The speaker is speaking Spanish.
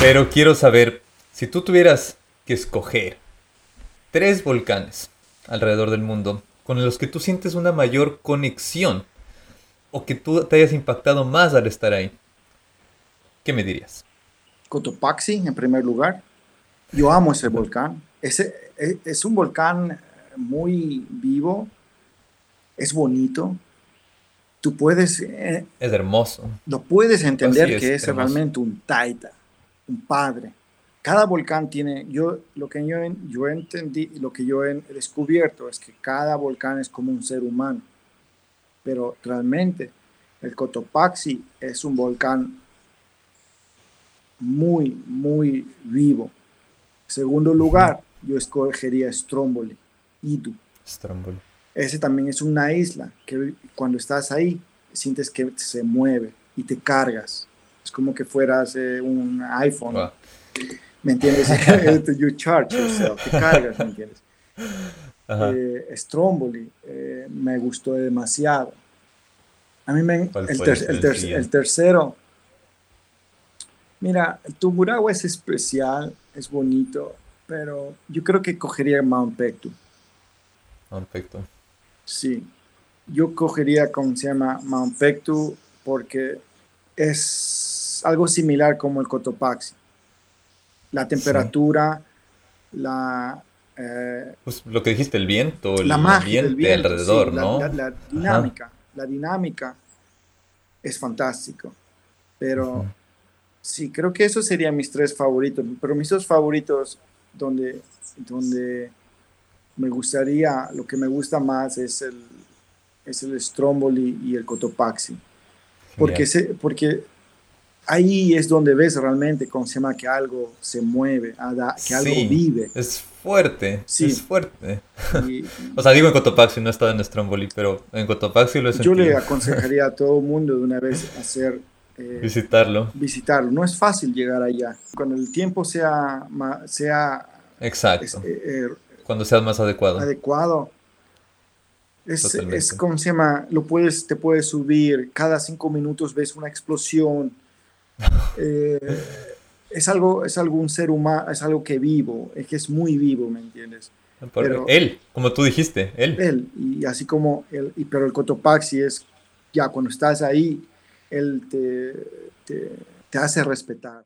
Pero quiero saber, si tú tuvieras que escoger tres volcanes alrededor del mundo con los que tú sientes una mayor conexión o que tú te hayas impactado más al estar ahí, ¿qué me dirías? Cotopaxi, en primer lugar. Yo amo ese volcán. Ese, es, es un volcán muy vivo, es bonito. Tú puedes... eh, Es hermoso. lo puedes entender es, que es hermoso. realmente un taita, un padre. Cada volcán tiene, yo lo que yo, yo entendí, lo que yo he descubierto es que cada volcán es como un ser humano, pero realmente el Cotopaxi es un volcán muy, muy vivo. Segundo lugar, yo escogería Stromboli, Idu. Stromboli. Ese también es una isla que cuando estás ahí sientes que se mueve y te cargas. Es como que fueras eh, un iPhone, Wow. ¿me entiendes? you charge yourself, te cargas, ¿me entiendes? Eh, Stromboli eh, me gustó demasiado. A mí me, ¿Cuál el, ter- el ter- tercero, mira, Tungurahua es especial, es bonito, pero yo creo que cogería Mount Pectu. Perfecto. Sí, yo cogería, como se llama, Mount Pectu, porque es algo similar como el Cotopaxi. La temperatura, la, eh, Pues lo que dijiste, el viento, el la magia del ambiente viento, alrededor, sí, la- ¿no? La, la dinámica, la dinámica es fantástico. Pero Ujú. sí, creo que esos serían mis tres favoritos. Pero mis dos favoritos, donde, donde me gustaría, lo que me gusta más es el, es el Stromboli y el Cotopaxi. Porque, se, porque ahí es donde ves realmente, cómo se llama, que algo se mueve, ada- que algo Sí. vive. Es fuerte, Sí. es fuerte. Y- O sea, digo en Cotopaxi, no he estado en Stromboli, pero en Cotopaxi lo he yo sentido. le aconsejaría a todo el mundo de una vez hacer eh, Visitarlo. visitarlo. No es fácil llegar allá. Cuando el tiempo sea, sea Exacto. eh, eh, Cuando sea más adecuado. adecuado, es, es como se llama, lo puedes, te puedes subir, cada cinco minutos ves una explosión. Eh, es algo, es algo un ser humano, es algo que vivo, es que es muy vivo, ¿me entiendes? Por- pero- él, como tú dijiste, él. Él, y así como el, y, pero el Cotopaxi es, ya cuando estás ahí, él te, te, te hace respetar.